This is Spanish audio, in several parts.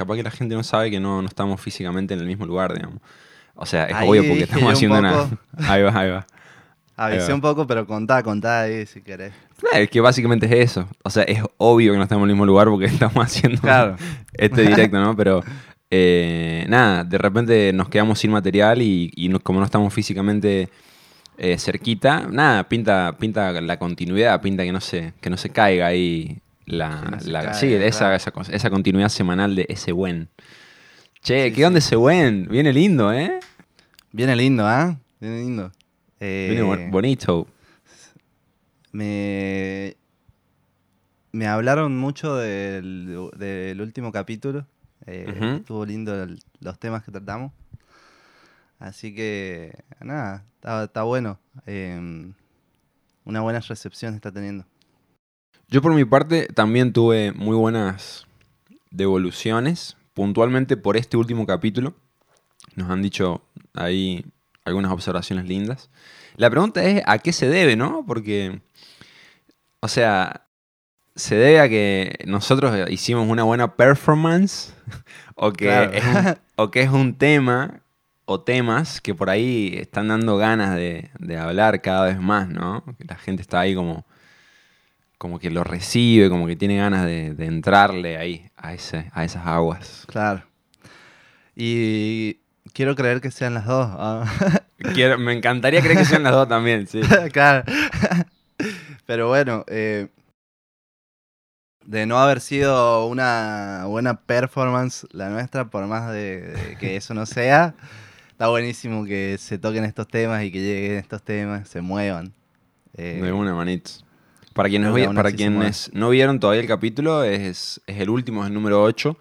capaz que la gente no sabe que no, no estamos físicamente en el mismo lugar, digamos. O sea, es Ahí obvio porque estamos yo un haciendo una... poco. Ahí va, ahí va. Avisé va. un poco, pero contá, contá ahí si querés. Eh, Es que básicamente es eso. O sea, es obvio que no estamos en el mismo lugar porque estamos haciendo Claro. este directo, ¿no? Pero eh, nada, de repente nos quedamos sin material y, y no- como no estamos físicamente eh, cerquita, nada, pinta, pinta la continuidad, pinta que no se, que no se caiga ahí la, la- sí, esa, esa, continuidad semanal de ese buen. Che, Sí, ¿qué onda sí. ese buen? Viene lindo, ¿eh? Viene lindo, ¿ah? Viene lindo. Eh, Viene bo- bonito. me, me hablaron mucho del, del último capítulo. Eh. Estuvo lindo el- los temas que tratamos. Así que, nada, está, está bueno. Eh, una buena recepción está teniendo. Yo por mi parte también tuve muy buenas devoluciones, puntualmente por este último capítulo. Nos han dicho ahí algunas observaciones lindas. La pregunta es a qué se debe, ¿no? Porque, o sea, ¿se debe a que nosotros hicimos una buena performance? ¿O que, Claro. es, un, o que es un tema o temas que por ahí están dando ganas de, de hablar cada vez más, ¿no? La gente está ahí como como que lo recibe, como que tiene ganas de, de entrarle ahí, a, ese, a esas aguas. Claro. Y quiero creer que sean las dos. ah. Quiero- me encantaría creer que sean las dos también, sí. claro. Pero bueno, eh, de no haber sido una buena performance la nuestra, por más de, de que eso no sea, está buenísimo que se toquen estos temas y que lleguen estos temas, se muevan. Eh, De una manita. Para quienes, para no vieron todavía el capítulo, es, es el último, es el número 8.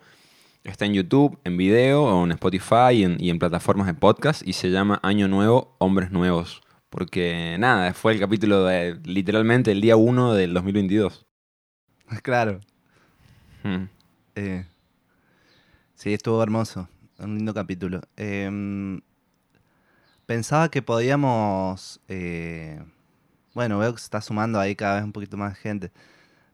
Está en YouTube, en video, en Spotify y en, y en plataformas de podcast. Y se llama Año Nuevo, Hombres Nuevos. Porque nada, fue el capítulo de literalmente el día 1 del 2022. Claro. Hmm. eh, sí, estuvo hermoso. Un lindo capítulo. Em, pensaba que podíamos... eh, bueno, veo que se está sumando ahí cada vez un poquito más gente.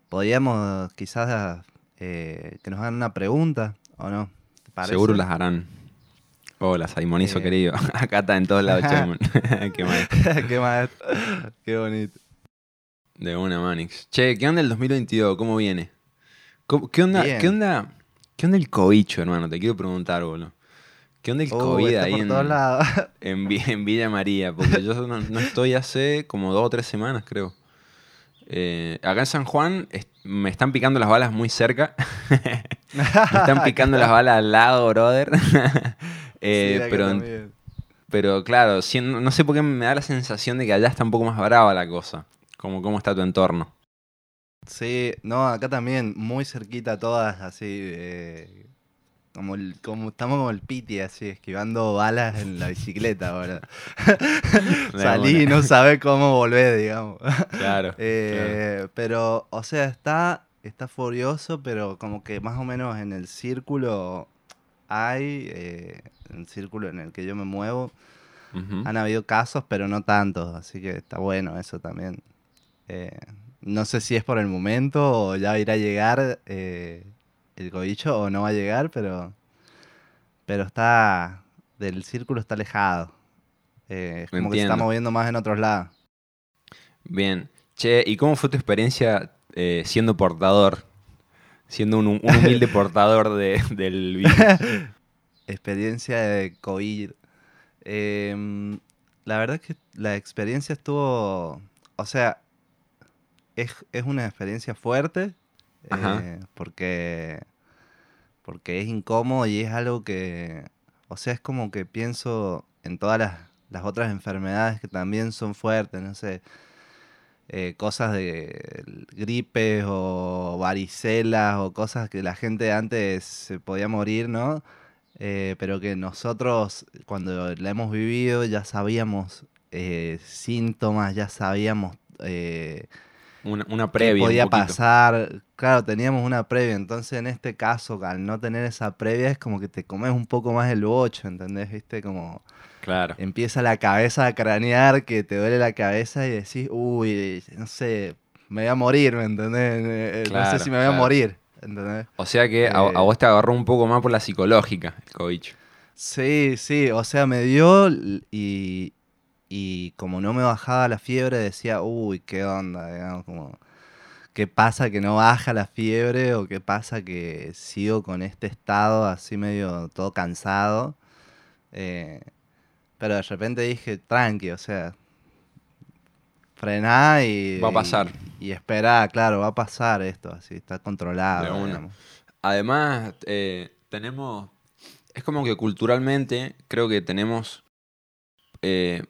Podríamos quizás eh, que nos hagan una pregunta, ¿o no? ¿Te parece? Seguro las harán. Hola, Saimonizo Eh. querido. Acá está en todos lados, Chaimon. Qué maestro. Qué maestro. Qué bonito. De una, Manix. Che, ¿qué onda el 2022? ¿Cómo viene? ¿Cómo- ¿Qué onda, Bien. ¿qué onda, qué onda el cobicho, hermano? Te quiero preguntar, boludo. ¿Qué onda el Uh, COVID ahí en, en, en Villa María? Porque yo no, no estoy hace como dos o tres semanas, creo. Eh, acá en San Juan me están picando las balas muy cerca. me están picando las balas al lado, brother. Eh, Sí, pero, también. pero claro, no sé por qué me da la sensación de que allá está un poco más brava la cosa. Como cómo está tu entorno. Sí, no, acá también, muy cerquita todas, así, eh, como, el- como estamos como el piti, así, esquivando balas en la bicicleta ahora. Salí y no sabés cómo volver, digamos. Claro. Eh, Pero, o sea, está, está furioso, pero como que más o menos en el círculo hay, eh, en el círculo en el que yo me muevo, han habido casos, pero no tantos, así que está bueno eso también. Eh, no sé si es por el momento o ya irá a llegar eh, el cobicho o no va a llegar, pero, pero está, del círculo está alejado. Eh, es como que se está moviendo más en otros lados. Bien. Che, ¿y cómo fue tu experiencia eh, siendo portador? Siendo un, un humilde portador de- del virus. Experiencia de COVID. Em, la verdad es que la experiencia estuvo, o sea, es, es una experiencia fuerte. Eh, porque, porque es incómodo y es algo que, o sea, es como que pienso en todas las, las otras enfermedades que también son fuertes, no sé, eh, cosas de gripes o varicelas o cosas que la gente antes se podía morir, ¿no? Eh, pero que nosotros cuando la hemos vivido ya sabíamos eh, síntomas, ya sabíamos eh, Una, una qué previa. un podía pasar. Claro, teníamos una previa, entonces en este caso, al no tener esa previa, es como que te comes un poco más el bocho, ¿entendés? ¿Viste? Como Claro. empieza la cabeza a cranear, que te duele la cabeza y decís, uy, no sé, me voy a morir, ¿me entendés? Eh, No Claro, sé si me voy a morir. ¿entendés? O sea que a, a Eh. vos te agarró un poco más por la psicológica el COVID. Sí, sí, o sea, me dio y, y como no me bajaba la fiebre decía, uy, qué onda, digamos, como, ¿qué pasa que no baja la fiebre o qué pasa que sigo con este estado así medio todo cansado? Eh, pero de repente dije, tranqui, o sea, frená y... Va a pasar. Y, y esperá, claro, va a pasar esto, así, está controlado. De. Además, eh, tenemos. Es como que culturalmente creo que tenemos eh,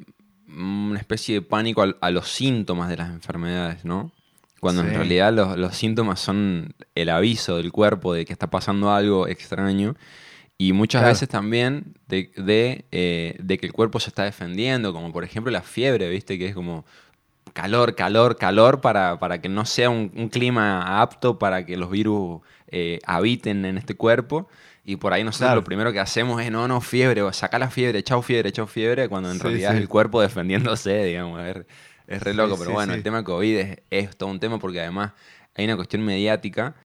una especie de pánico a, los síntomas de las enfermedades, ¿no? Cuando en realidad los, los síntomas son el aviso del cuerpo de que está pasando algo extraño. Y muchas Claro. veces también de, de, eh, de que el cuerpo se está defendiendo, como por ejemplo la fiebre, ¿viste? Que es como calor, calor, calor para, para que no sea un, un clima apto para que los virus eh, habiten en este cuerpo. Y por ahí nosotros Claro. lo primero que hacemos es, no, no, fiebre, o saca la fiebre, chau fiebre, chau fiebre, cuando en Sí, realidad sí. es el cuerpo defendiéndose, digamos. Es, es re Sí, loco, pero sí, bueno, sí. el tema COVID es, es todo un tema porque además hay una cuestión mediática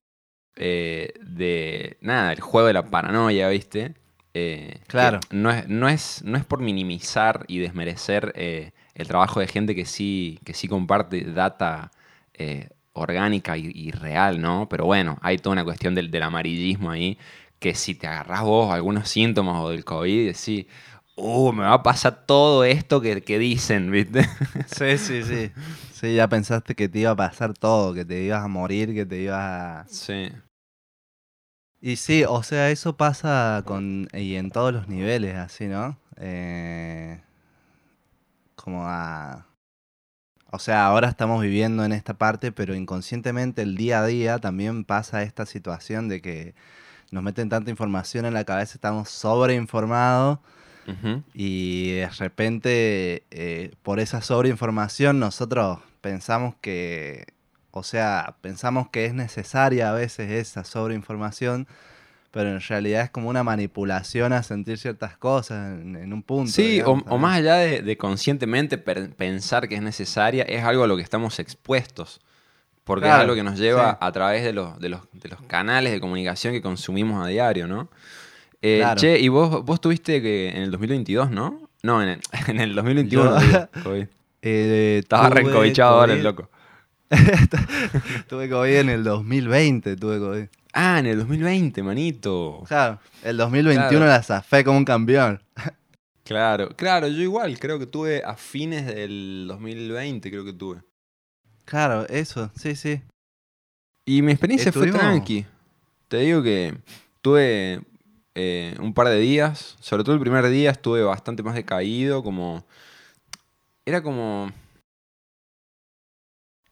eh, de, nada, el juego de la paranoia, ¿viste? Eh, Claro. No es, no, es, no es por minimizar y desmerecer eh, el trabajo de gente que sí, que sí comparte data eh, orgánica y, y real, ¿no? Pero bueno, hay toda una cuestión del, del amarillismo ahí, que si te agarrás vos algunos síntomas o del COVID, decís, uh, me va a pasar todo esto que, que dicen, ¿viste? Sí, sí, sí. Sí, ya pensaste que te iba a pasar todo, que te ibas a morir, que te ibas a... sí. Y sí, o sea, eso pasa con... y en todos los niveles, así, ¿no? Eh, como a... O sea, ahora estamos viviendo en esta parte, pero inconscientemente el día a día también pasa esta situación de que nos meten tanta información en la cabeza, estamos sobreinformados Y de repente, eh, por esa sobreinformación, nosotros pensamos que, o sea, pensamos que es necesaria a veces esa sobreinformación, pero en realidad es como una manipulación a sentir ciertas cosas en, en un punto. Sí, o, digamos, o también. más allá de, de conscientemente pensar que es necesaria, es algo a lo que estamos expuestos. Porque es algo que nos lleva sí. a través de los, de, los, de los canales de comunicación que consumimos a diario, ¿no? Eh, Claro. Che, y vos, vos tuviste que en el 2022, ¿no? No, en el, en el 2021. Yo-. Eh, Estaba tuve rencovichado ahora el loco. tuve COVID en el 2020, tuve COVID. Ah, en el 2020, manito. Claro, el 2021 Claro. la zafé como un campeón. Claro, claro, yo igual, creo que tuve a fines del 2020, creo que tuve. Claro, eso, sí, sí. Y mi experiencia fue Estuvimos- tranqui. Te digo que tuve eh, un par de días, sobre todo el primer día estuve bastante más decaído, como... Era como...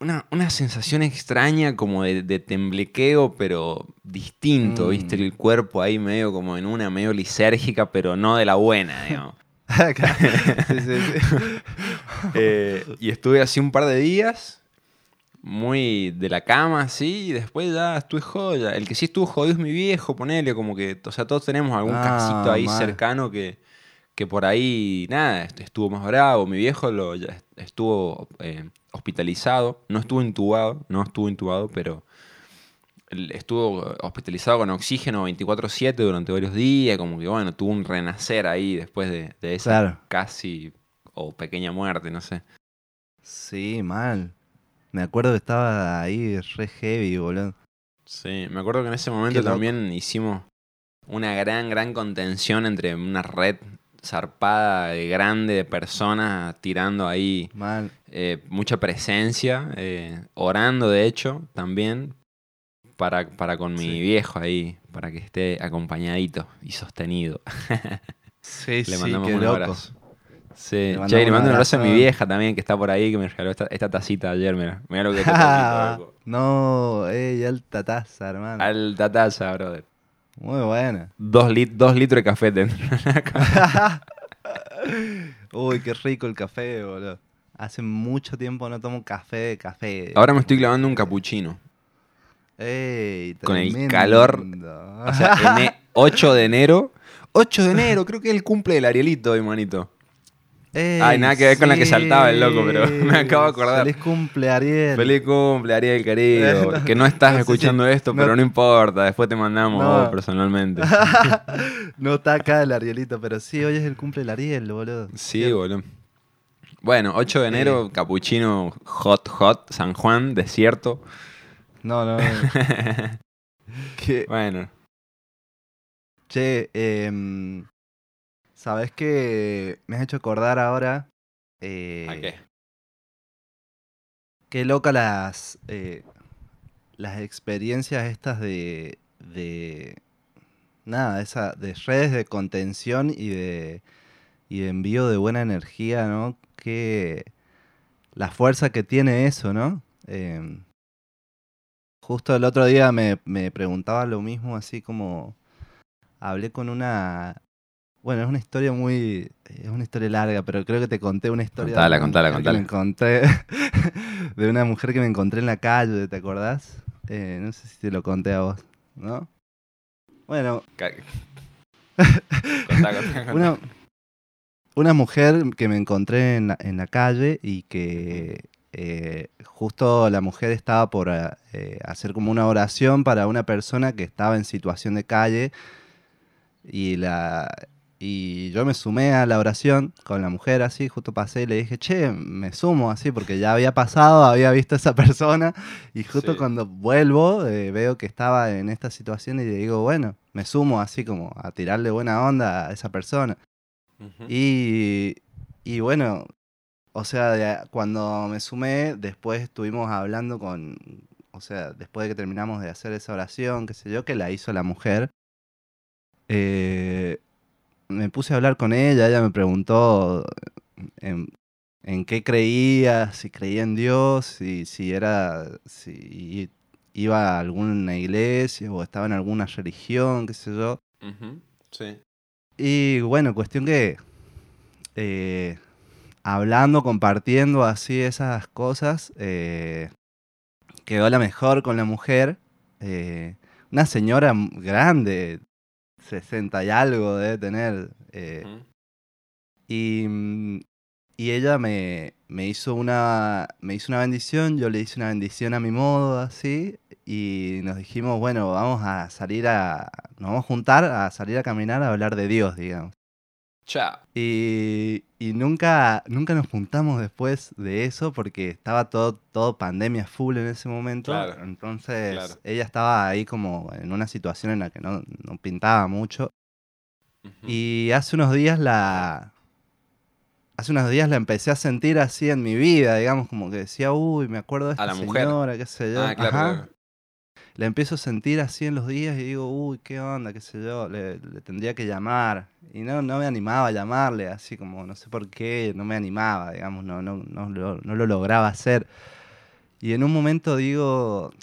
Una, una sensación extraña como de, de temblequeo, pero distinto, Mm. ¿viste? El cuerpo ahí medio como en una, medio lisérgica, pero no de la buena, digamos. sí, sí, sí. Eh, y estuve así un par de días, muy de la cama, así, y después ya estuve joya. El que sí estuvo jodido es mi viejo, ponele, como que, o sea, todos tenemos algún Ah, casito ahí mal. cercano que, que por ahí, nada, est- estuvo más bravo. Mi viejo lo, ya est- estuvo eh, hospitalizado, no estuvo intubado, no estuvo intubado, pero estuvo hospitalizado con oxígeno 24/7 durante varios días, como que, bueno, tuvo un renacer ahí después de, de esa Claro. casi o pequeña muerte, no sé. Sí, mal. Me acuerdo que estaba ahí re heavy, boludo. Sí, me acuerdo que en ese momento también hicimos una gran, gran contención entre una red zarpada de grande de personas tirando ahí Mal. eh, mucha presencia, eh, orando de hecho también para, para con mi Sí. viejo ahí, para que esté acompañadito y sostenido. Sí, Le sí, mandamos qué un loco. abrazo. Sí, Le che, le mando un abrazo a mi vieja también, que está por ahí, que me regaló esta, esta tacita ayer, mira. Mira lo que loco. no, ey, alta taza, hermano. Alta taza, brother. Muy buena. Dos, lit- dos litros de café dentro. Uy, qué rico el café, boludo. Hace mucho tiempo no tomo café de café. Ahora me estoy clavando un capuchino. Ey, con el calor, O sea, ene- 8 de enero. 8 de enero, creo que es el cumple del Arielito, hoy, Ay, nada que ver con la que saltaba el loco, pero me acabo de acordar. Feliz cumple, Ariel. Feliz cumple, Ariel, querido. que no estás no escuchando esto, no- pero no importa. Después te mandamos personalmente. no está acá el Arielito, pero sí, hoy es el cumple del Ariel, boludo. Sí, boludo. Bueno, 8 de enero, capuchino hot, hot, San Juan, desierto. No, no. no. Que- Bueno, Che, em, ¿sabes qué me has hecho acordar ahora? Eh, ¿a qué? Qué loca las, eh, las experiencias estas de, de nada, esa, de redes de contención y de, y de envío de buena energía, ¿no? Que la fuerza que tiene eso, ¿no? Em, justo el otro día me, me preguntaba lo mismo, así como hablé con una... Bueno, es una historia muy... Es una historia larga, pero creo que te conté una historia... Contala, contala, que me encontré de una mujer que me encontré en la calle, ¿te acordás? Eh, no sé si te lo conté a vos, ¿no? Bueno, Ca- Contá, contá, contá. una, una mujer que me encontré en la, en la calle y que eh, justo la mujer estaba por eh, hacer como una oración para una persona que estaba en situación de calle y la y yo me sumé a la oración con la mujer así, justo pasé y le dije, che, me sumo así, porque ya había pasado, había visto a esa persona, y justo Sí. cuando vuelvo eh, veo que estaba en esta situación y le digo, bueno, me sumo así como a tirarle buena onda a esa persona. Y, y bueno, o sea, de cuando me sumé, después estuvimos hablando con, o sea, después de que terminamos de hacer esa oración, qué sé yo, que la hizo la mujer, eh, me puse a hablar con ella, ella me preguntó en, en qué creía, si creía en Dios, si, si era, si iba a alguna iglesia o estaba en alguna religión, qué sé yo. Sí. Y bueno, cuestión que eh, hablando, compartiendo así esas cosas, eh, quedó la mejor con la mujer. eh, una señora grande, 60 y algo debe tener. eh, y, y ella me, me hizo una me hizo una bendición, yo le hice una bendición a mi modo, así, y nos dijimos, bueno, vamos a salir a, nos vamos a juntar a salir a caminar a hablar de Dios, digamos. Chao. Y, y nunca, nunca nos juntamos después de eso porque estaba todo, todo pandemia full en ese momento. Claro, Entonces claro. ella estaba ahí como en una situación en la que no, no pintaba mucho. Y hace unos días la. Hace unos días la empecé a sentir así en mi vida, digamos, como que decía, uy, me acuerdo de esta A la mujer. señora, qué sé yo. Ah, claro, Ajá. La empiezo a sentir así en los días y digo, uy, qué onda, qué sé yo, le, le tendría que llamar. Y no, no me animaba a llamarle, así como, no sé por qué, no me animaba, digamos, no, no, no, lo, no lo lograba hacer. Y en un momento digo,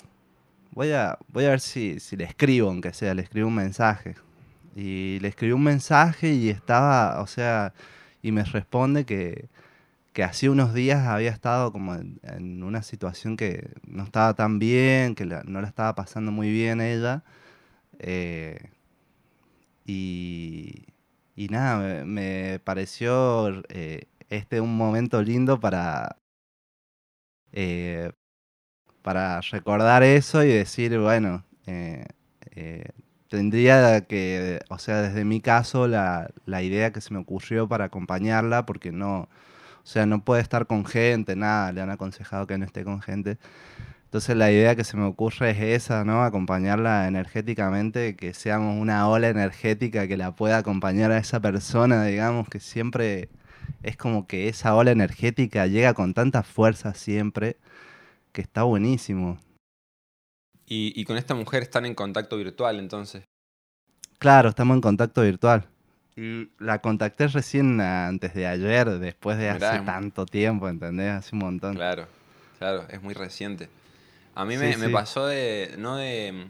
voy a, voy a ver si, si le escribo, aunque sea, le escribo un mensaje. Y le escribí un mensaje y estaba, o sea, y me responde que, que hacía unos días había estado como en, una situación que no estaba tan bien, que la- no la estaba pasando muy bien ella. eh, y, y nada, me, pareció eh, este un momento lindo para, eh, para recordar eso y decir, bueno, tendría que, o sea, desde mi caso, la, la idea que se me ocurrió para acompañarla, porque no, o sea, no puede estar con gente, nada, le han aconsejado que no esté con gente. Entonces la idea que se me ocurre es esa, ¿no? Acompañarla energéticamente, que seamos una ola energética que la pueda acompañar a esa persona, digamos, que siempre es como que esa ola energética llega con tanta fuerza siempre, que está buenísimo. Y, y con esta mujer están en contacto virtual, entonces. Claro, estamos en contacto virtual. Y la contacté recién antes de ayer, después de Mirá, hace tanto tiempo, ¿entendés? Hace un montón. Claro, claro, es muy reciente. A mí Sí, me, me sí. pasó de, no de,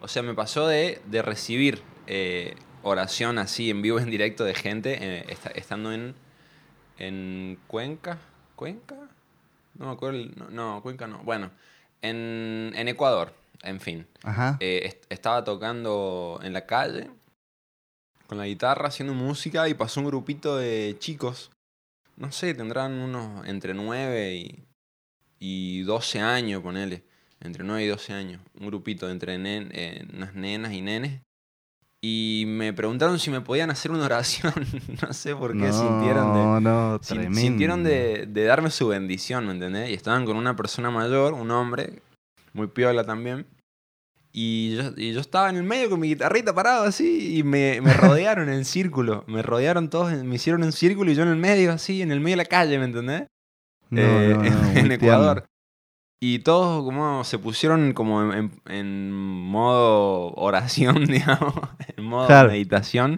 o sea, me pasó de, de recibir eh, oración así en vivo, en directo de gente, eh, esta- estando en, en Cuenca, ¿Cuenca? No me acuerdo, el- no, no, Cuenca no, bueno, en, en Ecuador, en fin. Ajá. Eh, est- estaba tocando en la calle con la guitarra, haciendo música y pasó un grupito de chicos no sé, tendrán unos entre 9 y, y 12 años, ponele. Entre 9 y 12 años. Un grupito entre nen- eh, unas nenas y nenes. Y me preguntaron si me podían hacer una oración. no sé por qué no, sintieron de, no, tremendo. sintieron de, de darme su bendición, ¿me entendés? Y estaban con una persona mayor, un hombre, muy piola también. Y yo, y yo estaba en el medio con mi guitarrita parado así y me, me rodearon en círculo. Me rodearon todos, me hicieron un círculo y yo en el medio así, en el medio de la calle, ¿me entendés? No, Eh, no, no, en, en tierno. Ecuador. Y todos como se pusieron como en, en- modo oración, digamos, en modo Claro. meditación.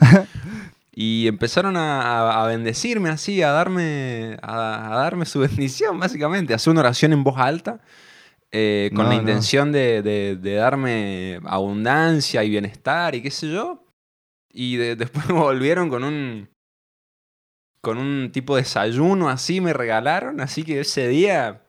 Y empezaron a, a- a bendecirme así, a darme, a, a darme su bendición, básicamente. Hacer una oración en voz alta, eh, con No, la no. intención de, de- de darme abundancia y bienestar y qué sé yo. Y de- después volvieron con un, con un tipo de desayuno así, me regalaron. Así que ese día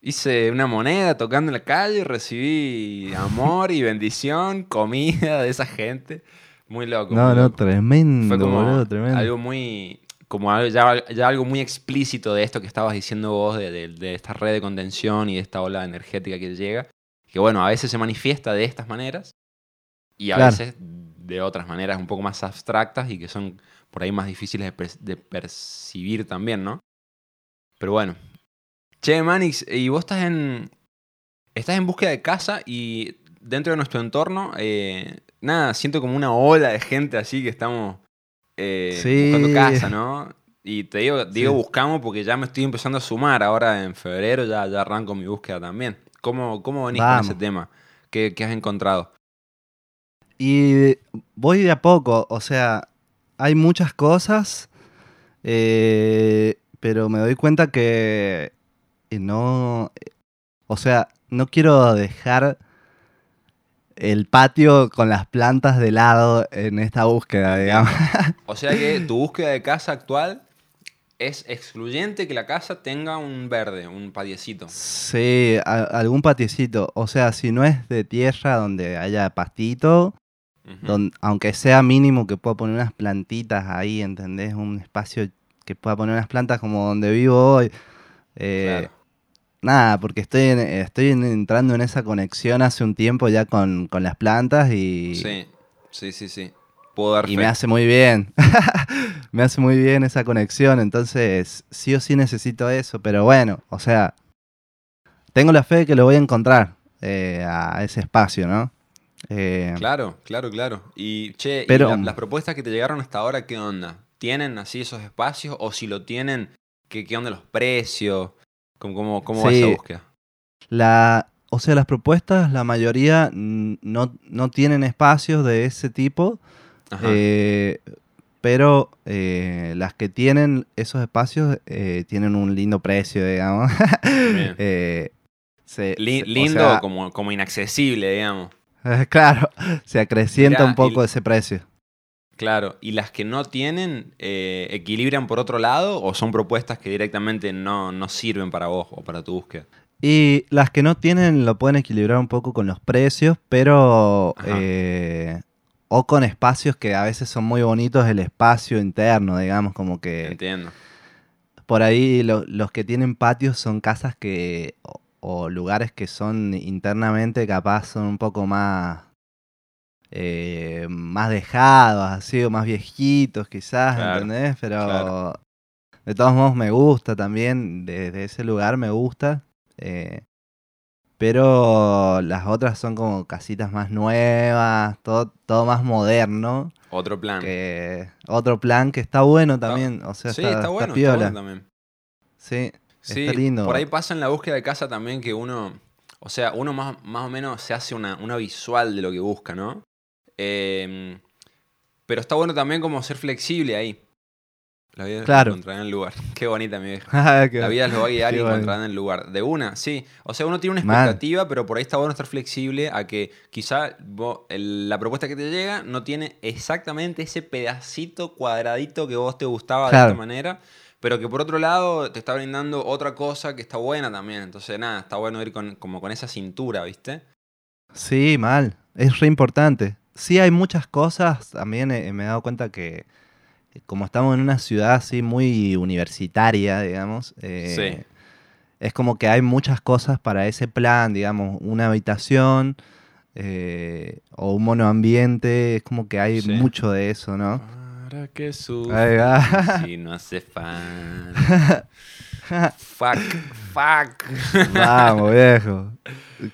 hice una moneda tocando en la calle, recibí amor y bendición, comida de esa gente. Muy loco. No, muy no, tremendo, Fue como boludo, tremendo. algo muy. Como algo- ya, ya algo muy explícito de esto que estabas diciendo vos, de, de- de esta red de contención y de esta ola energética que llega. Que bueno, a veces se manifiesta de estas maneras y a Claro. veces de otras maneras un poco más abstractas y que son por ahí más difíciles de, per- de percibir también, ¿no? Pero bueno. Che, Manix, y vos estás en. Estás en búsqueda de casa y dentro de nuestro entorno, eh, nada, siento como una ola de gente así que estamos eh, Sí. buscando casa, ¿no? Y te digo, digo Sí. buscamos porque ya me estoy empezando a sumar. Ahora en febrero ya, ya arranco mi búsqueda también. ¿Cómo, cómo venís con ese tema? ¿Qué, qué has encontrado? Y voy de a poco, o sea, hay muchas cosas, eh, pero me doy cuenta que no, o sea, no quiero dejar el patio con las plantas de lado en esta búsqueda, digamos. O sea que tu búsqueda de casa actual es excluyente que la casa tenga un verde, un patiecito. Sí, a- algún patiecito, o sea, si no es de tierra donde haya pastito, Ujú. don- aunque sea mínimo que pueda poner unas plantitas ahí, ¿entendés? Un espacio que pueda poner unas plantas como donde vivo hoy. Eh, Claro. Nada, porque estoy, en- estoy en- entrando en esa conexión hace un tiempo ya con, con las plantas y, Sí, sí, sí, sí. Puedo dar y fe. me hace muy bien. me hace muy bien esa conexión, entonces sí o sí necesito eso, pero bueno, o sea, tengo la fe de que lo voy a encontrar eh, a ese espacio, ¿no? Eh, Claro, claro, claro. Y, che, ¿y Pero- la- las propuestas que te llegaron hasta ahora, ¿qué onda? ¿Tienen así esos espacios? O si lo tienen, ¿qué, qué onda los precios? ¿Cómo, cómo, cómo va Sí. esa búsqueda? La, o sea, las propuestas, la mayoría no, no tienen espacios de ese tipo, Ajá. eh, pero eh, las que tienen esos espacios eh, tienen un lindo precio, digamos. Eh, se- Li- se- o lindo, sea, como, como inaccesible, digamos. claro, se acrecienta un poco y- ese precio. Claro. ¿Y las que no tienen, eh, equilibran por otro lado? ¿O son propuestas que directamente no, no sirven para vos o para tu búsqueda? Y las que no tienen lo pueden equilibrar un poco con los precios, pero... Eh, o con espacios que a veces son muy bonitos, el espacio interno, digamos, como que... Entiendo. Por ahí lo- los que tienen patios son casas que... O, o lugares que son internamente capaz son un poco más... eh, más dejados, así, o más viejitos quizás, Claro, ¿entendés? Pero... claro. De todos modos me gusta también, desde ese lugar me gusta. eh, pero las otras son como casitas más nuevas, todo, todo más moderno. Otro plan. Que otro plan que está bueno también. O sea, sí, está, está, bueno, está piola. bueno también. Sí, Sí, está lindo. por ahí pasa en la búsqueda de casa también que uno, o sea, uno más, más o menos se hace una, una visual de lo que busca, ¿no? Eh, pero está bueno también como ser flexible ahí. La vida Claro. lo encontrará en el lugar. Qué bonita mi vieja. Ah, La vida los va a guiar y encontrarán en el lugar. De una, sí. O sea, uno tiene una expectativa, pero por ahí está bueno estar flexible a que quizá vos- el- la propuesta que te llega no tiene exactamente ese pedacito cuadradito que vos te gustaba de esta manera, pero que por otro lado te está brindando otra cosa que está buena también. Entonces, nada, está bueno ir con, como con esa cintura, ¿viste? Sí, mal. Es re importante. Sí, hay muchas cosas. También eh, me he dado cuenta que, como estamos en una ciudad así muy universitaria, digamos, eh, Sí. es como que hay muchas cosas para ese plan, digamos, una habitación eh, o un monoambiente, es como que hay Sí. mucho de eso, ¿no? Para que sufra si no hace fan. fuck, fuck. Vamos, viejo.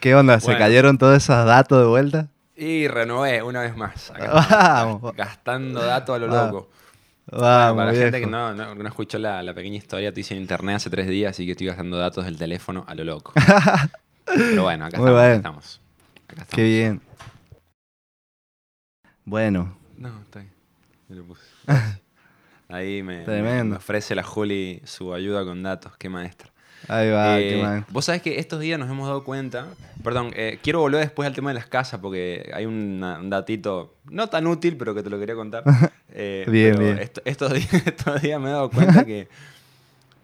¿Qué onda? ¿Se Bueno. cayeron todos esos datos de vuelta? Y renové una vez más. Acá estamos, Vamos, Gastando datos a lo Vamos, loco. vamos, Para la gente que no, no, no escuchó la, la pequeña historia, te hice en internet hace tres días, así que estoy gastando datos del teléfono a lo loco. Pero bueno, acá estamos, acá estamos. Acá estamos. Qué bien. Bueno, No, está bien. Me lo puse. Ahí me, me- Tremendo. me ofrece la Juli su ayuda con datos. Qué maestra. Ahí va, Eh, qué mal. Vos sabés que estos días nos hemos dado cuenta. Perdón, eh, quiero volver después al tema de las casas porque hay una- un datito no tan útil, pero que te lo quería contar. Eh, Bien, bien. esto- estos, días, estos días me he dado cuenta que.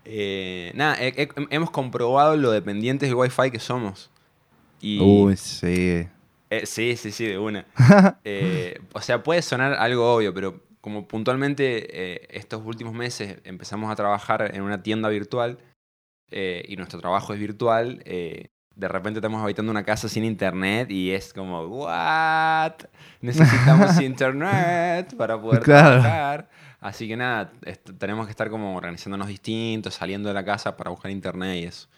eh, nada, he- he- hemos comprobado lo dependientes del wifi que somos. Y, Uy, sí. eh, sí, sí, sí, de una. Eh, o sea, puede sonar algo obvio, pero como puntualmente estos últimos meses empezamos a trabajar en una tienda virtual eh, y nuestro trabajo es virtual, eh, de repente estamos habitando una casa sin internet y es como, ¿what? Necesitamos internet para poder Claro. trabajar. Así que nada, tenemos que estar como organizándonos distintos, saliendo de la casa para buscar internet y eso.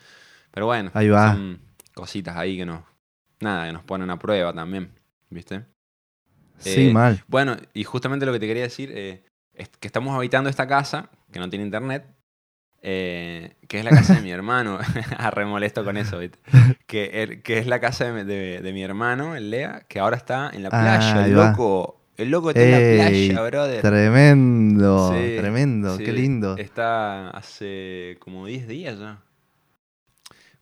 Pero bueno, Ahí va. son cositas ahí que nos, nada, que nos ponen a prueba también, ¿viste? Sí, Eh, mal. Bueno, y justamente lo que te quería decir eh, es que estamos habitando esta casa, que no tiene internet, eh, que es la casa de mi hermano. Arre molesto con eso, ¿viste? Que, el- que es la casa de, de- de mi hermano, el Lea, que ahora está en la playa. Ah, ahí el loco, el loco está en la playa, brother. Tremendo, Sí, tremendo, sí, qué lindo. Está hace como 10 días ya.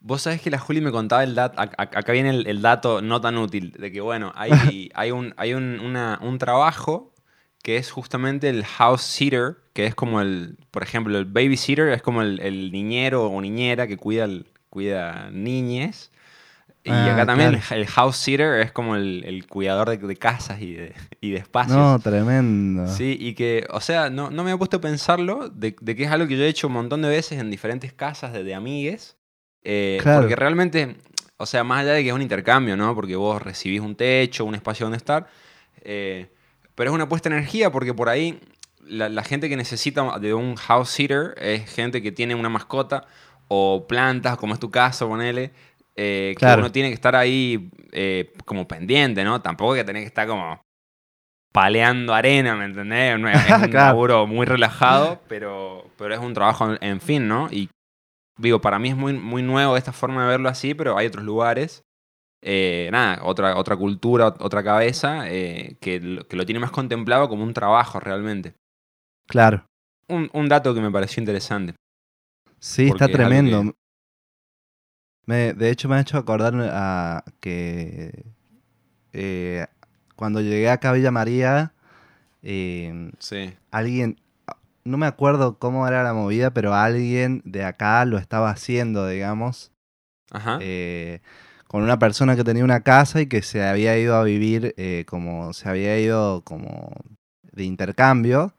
Vos sabés que la Juli me contaba el dato, acá viene el, el dato no tan útil, de que bueno, hay, hay, un, hay un, una- un trabajo que es justamente el house sitter, que es como el, por ejemplo, el babysitter es como el, el niñero o niñera que cuida, el- cuida niñes. Y Ah, acá también claro. el, house sitter es como el, el cuidador de, de casas y de, y de espacios. No, tremendo. Sí, y que, o sea, no, no me había puesto a pensarlo de, de que es algo que yo he hecho un montón de veces en diferentes casas de, de amigues. eh, Claro. Porque realmente, o sea, más allá de que es un intercambio, ¿no? Porque vos recibís un techo, un espacio donde estar, eh, pero es una puesta de energía porque por ahí la, la gente que necesita de un house sitter es gente que tiene una mascota o plantas, como es tu caso, ponele, eh, que Claro. uno tiene que estar ahí eh, como pendiente, ¿no? Tampoco que tenés que estar como paleando arena, ¿me entendés? Es, un Claro. laburo muy relajado, pero, pero es un trabajo, en, en fin, ¿no? Y digo, para mí es muy, muy nuevo esta forma de verlo así, pero hay otros lugares, eh, nada, otra, otra cultura, otra cabeza, eh, que, lo- que lo tiene más contemplado como un trabajo realmente. Claro. Un, un dato que me pareció interesante. Sí, está es tremendo. Me, de hecho, me ha hecho acordar a que eh, cuando llegué acá a Villa María, eh, Sí. alguien, no me acuerdo cómo era la movida, pero alguien de acá lo estaba haciendo, digamos, Ajá. Con una persona que tenía una casa y que se había ido a vivir eh, como, se había ido como de intercambio.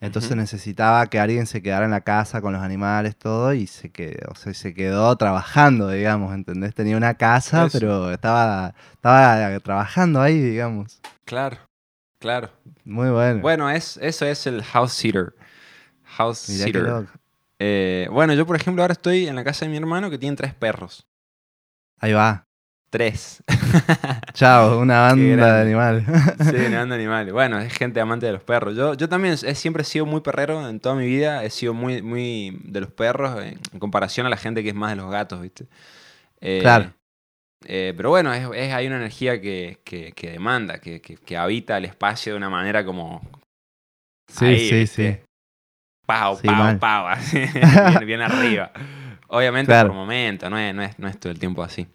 Entonces necesitaba que alguien se quedara en la casa con los animales, todo, y se quedó, o sea, se quedó trabajando, digamos, ¿entendés? Tenía una casa, Eso. pero estaba, estaba trabajando ahí, digamos. Claro, claro. Muy bueno. Bueno, es, eso es el house sitter. House Mirá sitter. Eh, bueno, yo por ejemplo ahora estoy en la casa de mi hermano que tiene tres perros. Ahí va. Tres. Chao, una banda de animales. sí, negando animales. Bueno, es gente amante de los perros. Yo, yo también he siempre he sido muy perrero en toda mi vida. He sido muy, muy de los perros en, en comparación a la gente que es más de los gatos, ¿viste? Eh, Claro. eh, pero bueno, es, es- hay una energía que, que- que demanda, que, que- habita el espacio de una manera como. Sí, ahí, sí, ¿viste? sí. Pau, Sí, pau, pau, así, bien, bien arriba. Obviamente Claro. por momento, no es, no, es, no es todo el tiempo así.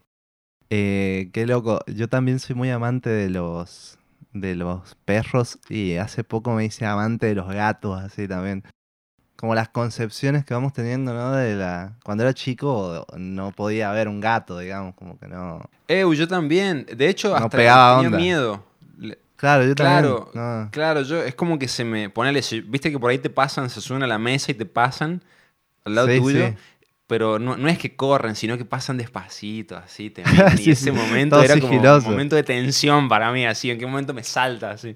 Eh, qué loco. Yo también soy muy amante de los de los perros y hace poco me hice amante de los gatos, así también. Como las concepciones que vamos teniendo, ¿no? De la cuando era chico no podía haber un gato, digamos, como que no. Eu, yo también. De hecho, No hasta pegaba tenía onda. miedo. Claro, yo Claro, también. no. claro, yo es como que se me. Ponele, viste que por ahí te pasan, se suben a la mesa y te pasan al lado Sí, tuyo. sí. Pero no, no es que corren, sino que pasan despacito, así. Te miran, y Sí, ese sí, momento era como un momento de tensión para mí, así. En qué momento me salta, así.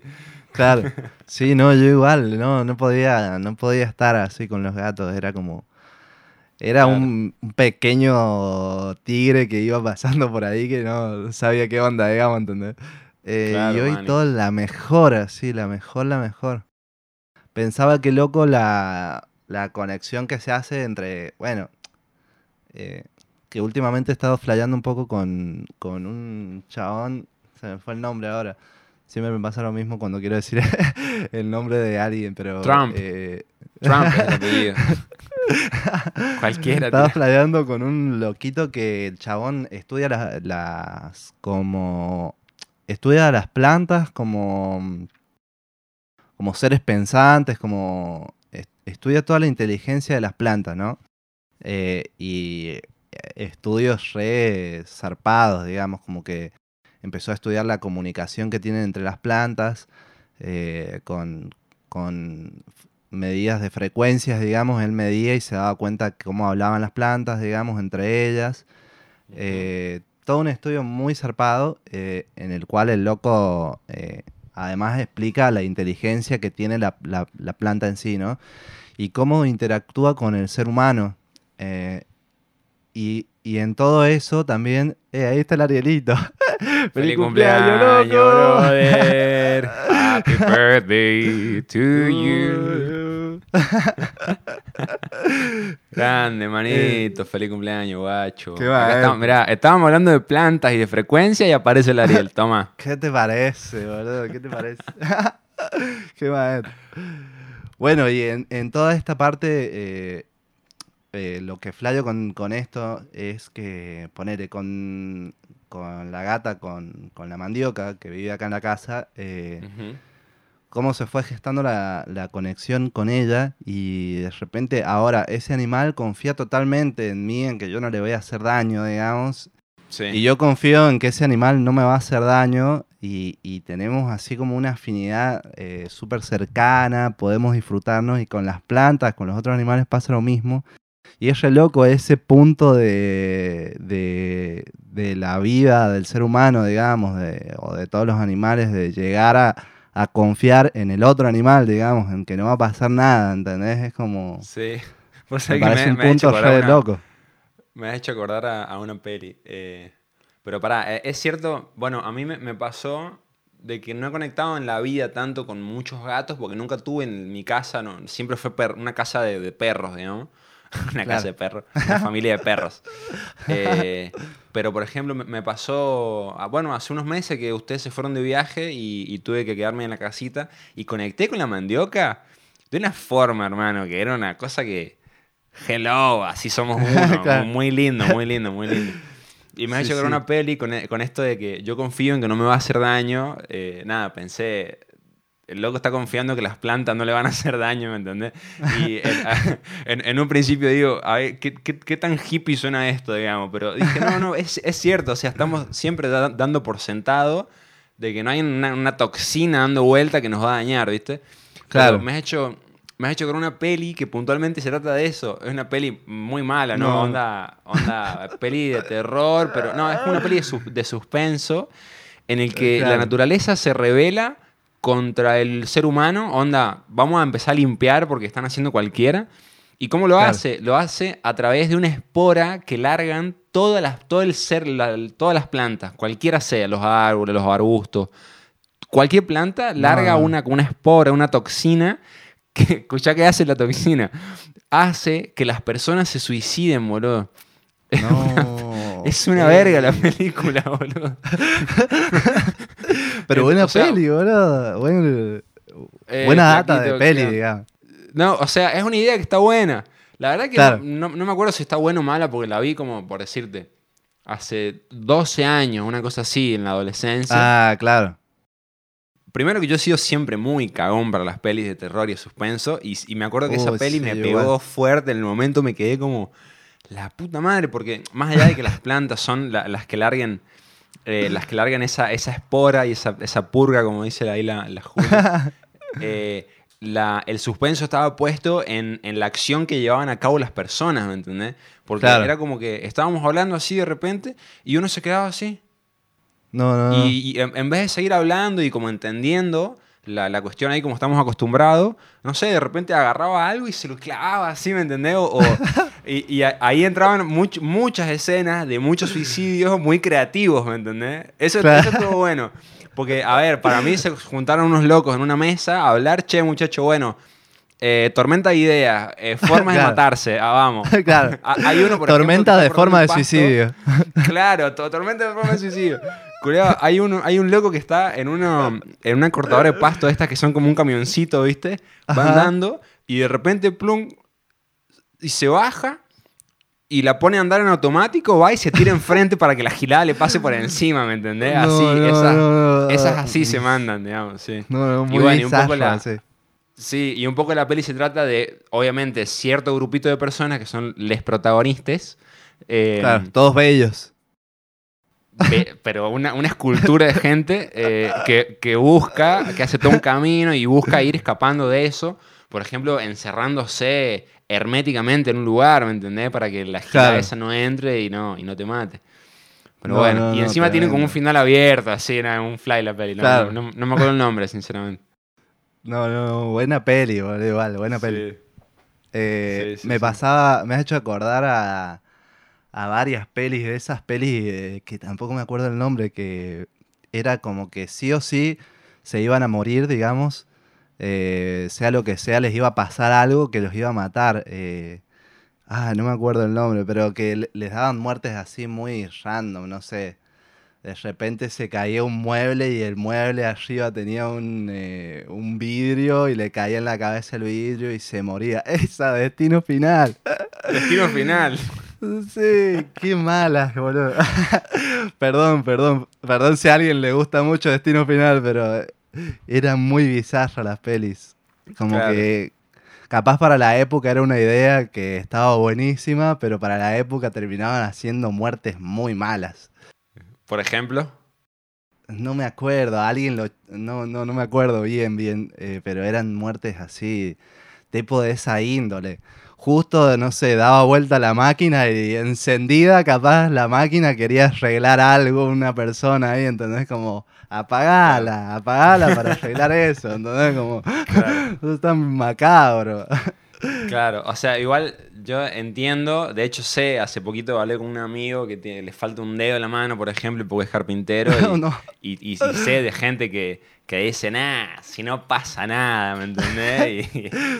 Claro. Sí, no, yo igual, no, no podía, no podía estar así con los gatos, era como. Era Claro. un, pequeño tigre que iba pasando por ahí que no sabía qué onda, digamos, ¿entendés? Eh, Claro, y hoy todo la mejor, así, la mejor, la mejor. Pensaba que loco la, la conexión que se hace entre, bueno, eh, que últimamente he estado flayando un poco con, con un chabón, se me fue el nombre ahora. Siempre me pasa lo mismo cuando quiero decir el nombre de alguien, pero... Trump. eh, Trump es el apellido. Cualquiera. Estaba flayando con un loquito que el chabón estudia las, las- como estudia las plantas como como seres pensantes, como est- estudia toda la inteligencia de las plantas, ¿no? Eh, y eh, estudios re zarpados, digamos, como que empezó a estudiar la comunicación que tienen entre las plantas eh, con, con medidas de frecuencias, digamos, él medía y se daba cuenta cómo hablaban las plantas, digamos, entre ellas. Eh, todo un estudio muy zarpado eh, en el cual el loco eh, además explica la inteligencia que tiene la, la- la planta en sí, ¿no? Y cómo interactúa con el ser humano. Eh, y, y en todo eso también... eh, ahí está el Arielito. ¡Feliz cumpleaños, loco! brother! Happy birthday to you. Grande, manito. Feliz cumpleaños, guacho. Qué estamos- mirá, estábamos hablando de plantas y de frecuencia y aparece el Ariel. Toma. ¿Qué te parece, boludo? ¿Qué te parece? Qué maestro. Bueno, y en, en toda esta parte, eh, eh, lo que flayo con, con esto es que, ponele, con, con la gata, con, con la mandioca que vive acá en la casa, eh, cómo se fue gestando la, la conexión con ella y de repente ahora ese animal confía totalmente en mí, en que yo no le voy a hacer daño, digamos, Sí. y yo confío en que ese animal no me va a hacer daño y, y tenemos así como una afinidad eh, súper cercana, podemos disfrutarnos y con las plantas, con los otros animales pasa lo mismo. Y es re loco ese punto de, de, de la vida del ser humano, digamos, de- o de todos los animales, de llegar a, a confiar en el otro animal, digamos, en que no va a pasar nada, ¿entendés? Es como... Sí. Me que parece un ha hecho punto re una- loco. Me has hecho acordar a, a una peli. eh, pero pará, eh, es cierto, bueno, a mí me, me pasó de que no he conectado en la vida tanto con muchos gatos, porque nunca tuve en mi casa, no, siempre fue per- una casa de, de perros, digamos. una Claro. casa de perros, una familia de perros. Eh, pero, por ejemplo, me, pasó, ah, bueno, hace unos meses que ustedes se fueron de viaje y, y tuve que quedarme en la casita y conecté con la mandioca de una forma, hermano, que era una cosa que... Hello, así somos uno. Claro. Muy lindo, muy lindo, muy lindo. Y me ha Sí, hecho ver sí. una peli con, e- con esto de que yo confío en que no me va a hacer daño. Eh, nada, pensé, el loco está confiando que las plantas no le van a hacer daño, ¿me entendés? Y en, en- en un principio digo, a ver, ¿qué, qué, qué tan hippie suena esto, digamos? Pero dije, no, no, es, es cierto, o sea, estamos siempre da- dando por sentado de que no hay una, una toxina dando vuelta que nos va a dañar, ¿viste? Pero Claro. me has hecho... Me has hecho con una peli que puntualmente se trata de eso. Es una peli muy mala, ¿no? No. Onda, onda, peli de terror, pero no, es una peli de, sus- de suspenso en el que la naturaleza se revela contra el ser humano. Onda, vamos a empezar a limpiar porque están haciendo cualquiera. ¿Y cómo lo Claro. hace? Lo hace a través de una espora que largan todas las, todo el ser, la- todas las plantas, cualquiera sea, los árboles, los arbustos. Cualquier planta larga No. una, una espora, una toxina. Que, escuchá qué hace la toxina. Hace que las personas se suiciden, boludo. No. Es una verga la película, boludo. Pero buena o sea, peli, boludo. Buen- Eh, buena data de peli, claro. digamos. No, o sea, es una idea que está buena. La verdad que Claro. no, no- me acuerdo si está buena o mala porque la vi como, por decirte, hace 12 años, una cosa así, en la adolescencia. Ah, claro. Primero que yo he sido siempre muy cagón para las pelis de terror y de suspenso. Y, y me acuerdo que esa peli sí, me igual. pegó fuerte. En el momento me quedé como la puta madre. Porque más allá de que las plantas son la- las que larguen eh, las que largan esa, esa espora y esa, esa purga, como dice ahí la, la Julia, eh, la- el suspenso estaba puesto en, en la acción que llevaban a cabo las personas, ¿me entendés? Porque Claro. era como que estábamos hablando así de repente y uno se quedaba así. No, no, y en, en vez de seguir hablando y como entendiendo la, la cuestión ahí como estamos acostumbrados, no sé, de repente agarraba algo y se lo clavaba así, ¿me entendés? O, o- y, y a- ahí entraban much- muchas escenas de muchos suicidios muy creativos, ¿me entendés? Eso, Claro. eso estuvo bueno. Porque, a ver, para mí se juntaron unos locos en una mesa a hablar, che, muchacho, bueno, eh, tormenta de ideas, eh, formas de matarse, ah, vamos. claro. Hay uno, por Tormenta ejemplo, de forma de suicidio. Claro, to- tormenta de forma de suicidio. Culeado, hay, un, hay un loco que está en, uno, en una cortadora de pasto, estas que son como un camioncito, ¿viste? Va Ajá. andando y de repente, plum, y se baja y la pone a andar en automático, va y se tira enfrente para que la gilada le pase por encima, ¿me entendés? Así, no, esas, no, esas así se mandan, digamos, sí. No, muy Y bueno, y un poco la- sí. Sí, y un poco la peli se trata de, obviamente, cierto grupito de personas que son les protagonistas. eh, Claro, todos bellos. Pero una, una escultura de gente eh, que, que busca, que hace todo un camino y busca ir escapando de eso. Por ejemplo, encerrándose herméticamente en un lugar, ¿me entendés? Para que la gira Claro. esa no entre y no, y no te mate. Pero No, bueno, no, y no, encima tiene como un final abierto, así, era un fly la peli. No, Claro. no, no me acuerdo el nombre, sinceramente. No, no, no, buena peli, boludo, igual, buena peli. Sí. Eh, Sí, sí, me sí. pasaba, me has hecho acordar a, a varias pelis de esas pelis eh, que tampoco me acuerdo el nombre, que era como que sí o sí se iban a morir, digamos, eh, sea lo que sea, les iba a pasar algo que los iba a matar. eh, ah, no me acuerdo el nombre, pero que le- les daban muertes así muy random, no sé. De repente se caía un mueble y el mueble arriba tenía un, eh, un vidrio y le caía en la cabeza el vidrio y se moría. Esa, destino final. Destino final. Sí, qué malas, boludo. perdón, perdón. Perdón si a alguien le gusta mucho Destino Final, pero eh, eran muy bizarras las pelis. Como Claro. que capaz para la época era una idea que estaba buenísima, pero para la época terminaban haciendo muertes muy malas. Por ejemplo. No me acuerdo, alguien lo... No, no, no me acuerdo bien, bien, eh, pero eran muertes así, tipo de esa índole. Justo, no sé, daba vuelta la máquina y encendida, capaz la máquina quería arreglar algo, una persona ahí, ¿entendés? Como, apagala, apagala para arreglar eso, ¿entendés? Como, Claro. eso es tan macabro. Claro, o sea, igual yo entiendo, de hecho sé, hace poquito hablé con un amigo que tiene- le falta un dedo en la mano, por ejemplo, porque es carpintero, y, No, y, y- y sé de gente que, que dice, nah, si no pasa nada, ¿me entendés?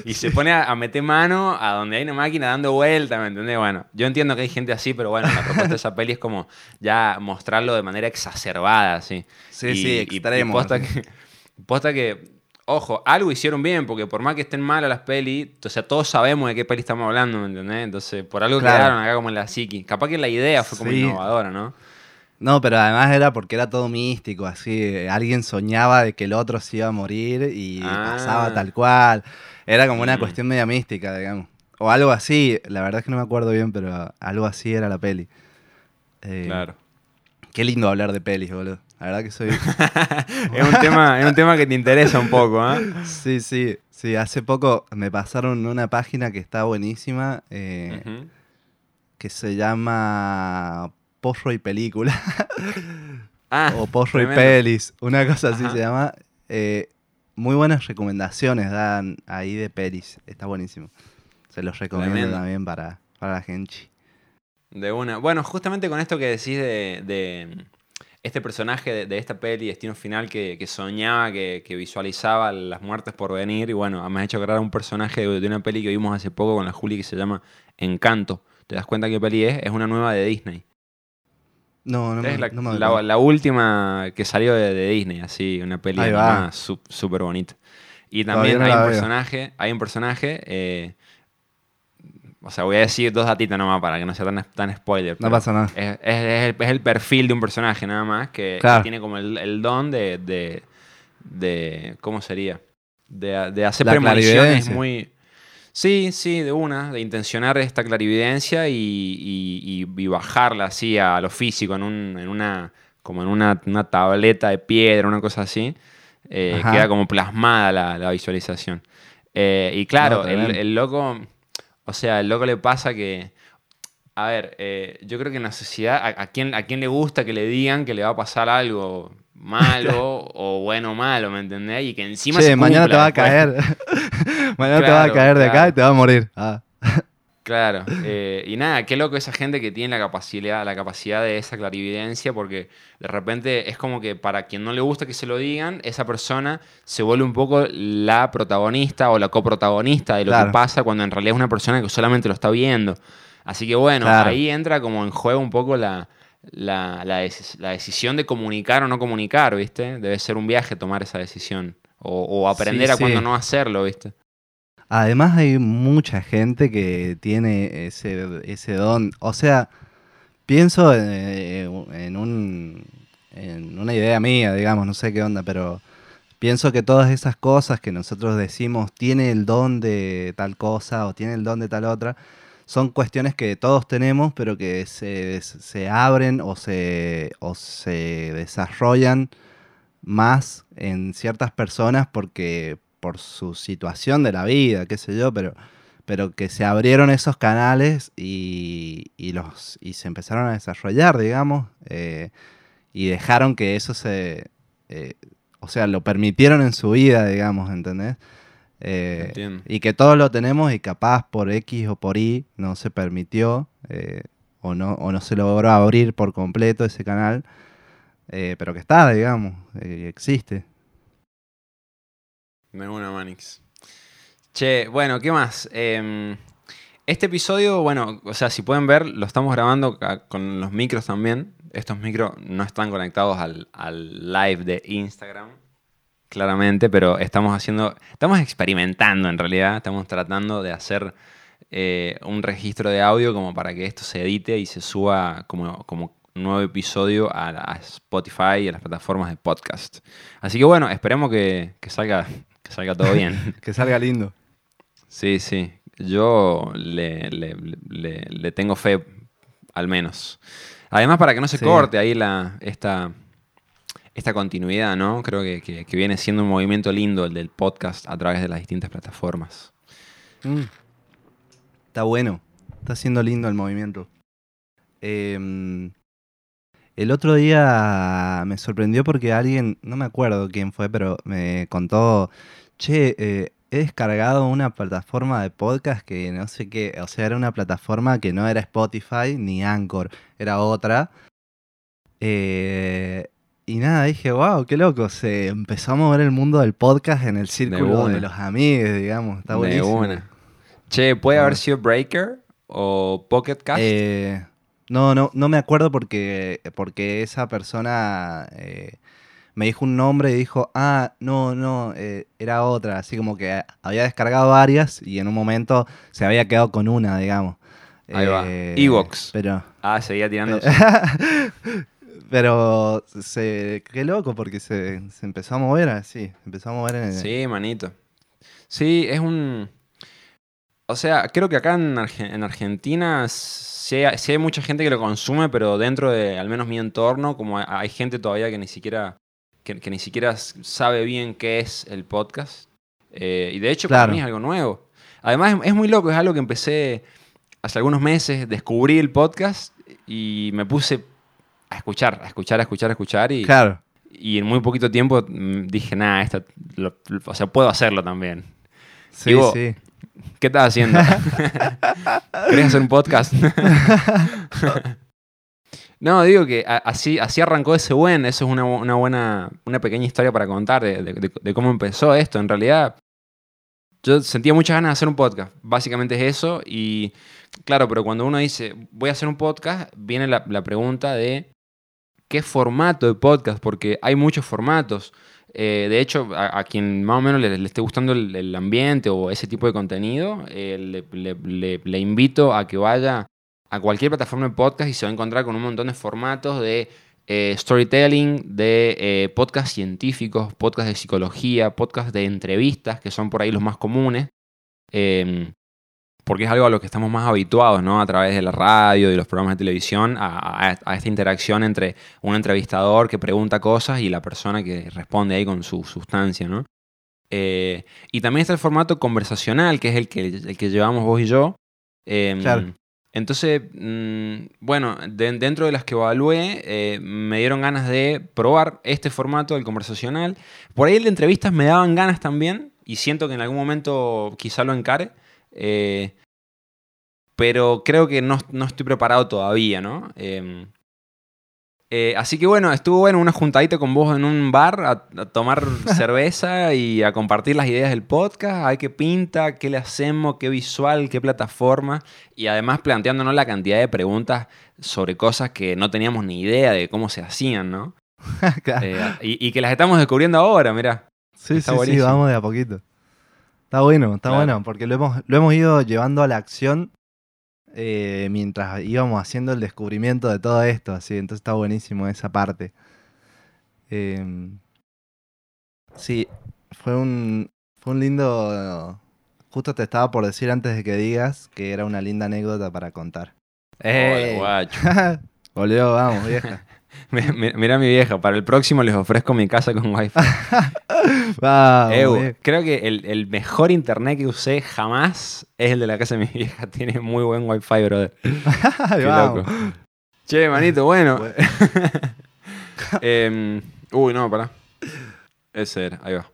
Y, se pone a, a meter mano a donde hay una máquina dando vuelta, ¿me entendés? Bueno, yo entiendo que hay gente así, pero bueno, la propuesta de esa peli es como ya mostrarlo de manera exacerbada, ¿sí? Sí, sí, extremo, posta, que, posta que, ojo, algo hicieron bien, porque por más que estén malas las pelis, o sea, todos sabemos de qué peli estamos hablando, ¿me entendés? Entonces, por algo Claro. quedaron acá como en la psiqui. Capaz que la idea fue como Sí. innovadora, ¿no? No, pero además era porque era todo místico, así. eh, Alguien soñaba de que el otro se iba a morir y Ah. pasaba tal cual. Era como una Mm. cuestión media mística, digamos. O algo así, la verdad es que no me acuerdo bien, pero algo así era la peli. Eh, Claro. Qué lindo hablar de pelis, boludo. La verdad que soy... es, un tema, es un tema que te interesa un poco, ¿ah? sí, sí, sí. Hace poco me pasaron una página que está buenísima, eh, que se llama Porro y Película. Ah, o Porro tremendo. y Pelis, una cosa así Ajá. se llama. Eh, muy buenas recomendaciones dan ahí de pelis, está buenísimo. Se los recomiendo Tremendo. también para, para la gente. De una. Bueno, justamente con esto que decís de, de este personaje de, de esta peli, Destino Final, que, que soñaba, que, que visualizaba las muertes por venir. Y bueno, me has hecho crear un personaje de, de una peli que vimos hace poco con la Juli que se llama Encanto. ¿Te das cuenta qué peli es? Es una nueva de Disney. No, no me, la, no me la- última que salió de, de Disney, así, una peli su- súper bonita. Y también no hay, un personaje, hay un personaje, eh, o sea, voy a decir dos datitas nomás para que no sea tan, tan spoiler. No pasa nada. Es, es- es el, es el perfil de un personaje nada más que, tiene como el, el don de, de, de- ¿cómo sería? De, de hacer La premoniciones muy... Sí, sí, de una, de intencionar esta clarividencia y, y- y- y bajarla así a lo físico, en, un- en una como en una, una tableta de piedra, una cosa así. Eh, queda como plasmada la, la visualización. Eh, y claro, No, el loco, o sea, el loco le pasa que, a ver, eh, yo creo que en la sociedad, a, a quién, a quién le gusta que le digan que le va a pasar algo malo o bueno o malo, ¿me entendés? Y que encima Che, se mañana te va a caer. mañana te va a caer de acá y te va a morir. Ah. Claro, eh, y nada, qué loco esa gente que tiene la capacidad, la capacidad de esa clarividencia, porque de repente es como que para quien no le gusta que se lo digan, esa persona se vuelve un poco la protagonista o la coprotagonista de lo Claro. que pasa cuando en realidad es una persona que solamente lo está viendo. Así que bueno, Claro. ahí entra como en juego un poco la, la, la deci- la decisión de comunicar o no comunicar, ¿viste? Debe ser un viaje tomar esa decisión. O, o aprender Sí, a cuándo sí. no hacerlo, ¿viste? Además hay mucha gente que tiene ese, ese don. O sea, pienso eh, en, un, en una idea mía, digamos, no sé qué onda, pero pienso que todas esas cosas que nosotros decimos, tiene el don de tal cosa o tiene el don de tal otra, son cuestiones que todos tenemos, pero que se, se abren o se, o se desarrollan más en ciertas personas porque por su situación de la vida, qué sé yo, pero, pero que se abrieron esos canales y, y los, y se empezaron a desarrollar, digamos, eh, y dejaron que eso se... eh, o sea, lo permitieron en su vida, digamos, ¿entendés? Eh, Entiendo. y que todos lo tenemos y capaz por X o por Y no se permitió eh, o, no, o no se logró abrir por completo ese canal, eh, pero que está, digamos, existe. De una, Manix. Che, bueno, ¿qué más? Em, este episodio, bueno, o sea, si pueden ver, lo estamos grabando con los micros también. Estos micros no están conectados al, al live de Instagram, claramente, pero estamos haciendo, estamos experimentando en realidad, estamos tratando de hacer eh, un registro de audio como para que esto se edite y se suba como, como nuevo episodio a, a Spotify y a las plataformas de podcast. Así que bueno, esperemos que, que salga, que salga todo bien. Que salga lindo. Sí, sí. Yo le, le- le- le tengo fe, al menos. Además, para que no se Sí. corte ahí la, esta, esta continuidad, ¿no? Creo que, que- que viene siendo un movimiento lindo el del podcast a través de las distintas plataformas. Mm. Está bueno. Está siendo lindo el movimiento. Em, el otro día me sorprendió porque alguien, no me acuerdo quién fue, pero me contó, che, eh, he descargado una plataforma de podcast que no sé qué, o sea, era una plataforma que no era Spotify ni Anchor, era otra. Eh, y nada, dije, wow, qué loco, se empezó a mover el mundo del podcast en el círculo de, los amigos, digamos, está de buenísimo. una. Che, ¿puede Ah. haber sido Breaker o Pocket Cast? Eh, no, no, no me acuerdo porque, porque esa persona eh, me dijo un nombre y dijo, ah, no, no, eh, era otra. Así como que había descargado varias y en un momento se había quedado con una, digamos. Ahí va. Eh, Evox. Pero, Ah, seguía tirando. pero se, qué loco porque se, se empezó a mover así, empezó a mover en Sí, manito. Sí, es un... O sea, creo que acá en, Arge- en Argentina sí hay mucha gente que lo consume, pero dentro de al menos mi entorno, como hay, hay gente todavía que ni siquiera que, que ni siquiera sabe bien qué es el podcast. Eh, y de hecho para mí es algo nuevo. Además es, es muy loco, es algo que empecé hace algunos meses, descubrí el podcast y me puse a escuchar, a escuchar, a escuchar, a escuchar y... Claro. Y en muy poquito tiempo mm, dije, nada, o sea, puedo hacerlo también. Sí, sí. ¿Qué estás haciendo? ¿Querés hacer un podcast? no, digo que así, así arrancó ese buen, eso es una, bu- una buena, una pequeña historia para contar de, de- de- de cómo empezó esto. En realidad, yo sentía muchas ganas de hacer un podcast. Básicamente es eso. Y claro, pero cuando uno dice, voy a hacer un podcast, viene la, la pregunta de qué formato de podcast, porque hay muchos formatos. Eh, de hecho, a, quien más o menos le, esté gustando el, ambiente o ese tipo de contenido, eh, le, invito a que vaya a cualquier plataforma de podcast y se va a encontrar con un montón de formatos de eh, storytelling, de eh, podcast científicos, podcast de psicología, podcast de entrevistas, que son por ahí los más comunes. Porque es algo a lo que estamos más habituados, ¿no? A través de la radio y los programas de televisión, a, a- a esta interacción entre un entrevistador que pregunta cosas y la persona que responde ahí con su sustancia, ¿no? Eh, y también está el formato conversacional, que es el que, el que llevamos vos y yo. Em, Claro. Entonces, mm, bueno, de- dentro de las que evalué, eh, me dieron ganas de probar este formato del conversacional. Por ahí el de entrevistas me daban ganas también, y siento que en algún momento quizá lo encare. Eh, pero creo que no, no estoy preparado todavía, ¿no? Em, eh, así que bueno, estuvo bueno una juntadita con vos en un bar a, a tomar cerveza y a compartir las ideas del podcast, a ver qué pinta, qué le hacemos, qué visual, qué plataforma, y además planteándonos la cantidad de preguntas sobre cosas que no teníamos ni idea de cómo se hacían, ¿no? Claro. Eh, y, y que las estamos descubriendo ahora, mira. sí, está sí, vamos de a poquito. Está bueno, está Claro. bueno, porque lo hemos, lo hemos ido llevando a la acción eh, mientras íbamos haciendo el descubrimiento de todo esto, así, entonces está buenísimo esa parte. Eh, sí, fue un, fue un lindo... Justo te estaba por decir antes de que digas que era una linda anécdota para contar. ¡Eh! guacho. Volvió, vamos, vieja. Mi- mi- Mira mi vieja, para el próximo les ofrezco mi casa con wifi. Ew, creo que el, el mejor internet que usé jamás es el de la casa de mi vieja. Tiene muy buen wifi, brother. Qué loco. Che, manito, bueno. Em, uy, no, pará. Ese era, ahí va.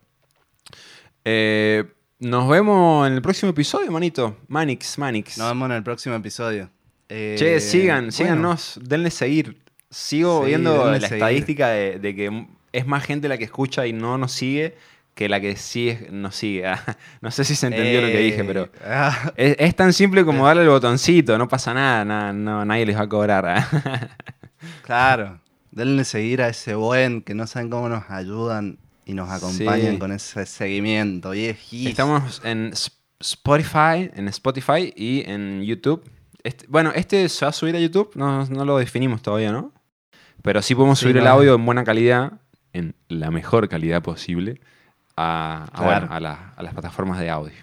Eh, nos vemos en el próximo episodio, manito. Manix, Manix. Nos vemos en el próximo episodio. Eh, Che, sigan, bueno, síganos, denle seguir. Sigo Sí, viendo la seguir. estadística de, de que es más gente la que escucha y no nos sigue que la que sí nos sigue. Ah, no sé si se entendió lo que dije, eh, pero ah, es, es tan simple como darle el botoncito, no pasa nada, na- no, nadie les va a cobrar. ah. claro. Denle seguir a ese buen que no saben cómo nos ayudan y nos acompañan Sí. con ese seguimiento. Viejísimo. Estamos en Spotify, en Spotify y en YouTube. Este- bueno, este se va a subir a YouTube, no, no lo definimos todavía, ¿no? Pero sí podemos Sí, subir el audio en buena calidad, en la mejor calidad posible, a, a, bueno, a la- a las plataformas de audio,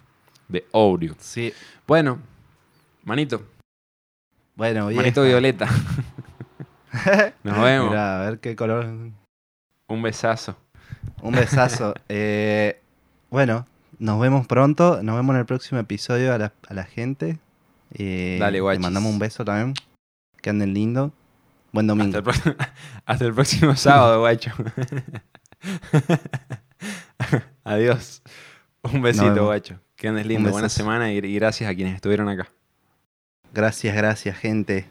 de audio. Sí. Bueno, manito, Bueno, vieja. manito violeta. Nos vemos. Mirá, a ver qué color. Un besazo. Un besazo. Eh, bueno, nos vemos pronto. Nos vemos en el próximo episodio a la, a la gente. Eh, Dale, Le guachis. mandamos un beso también. Que anden lindo. Buen domingo. Hasta el, pro- hasta el próximo sábado, guacho. Adiós. Un besito, guacho. Que andes lindo. Buena semana y y gracias a quienes estuvieron acá. Gracias, gracias, gente.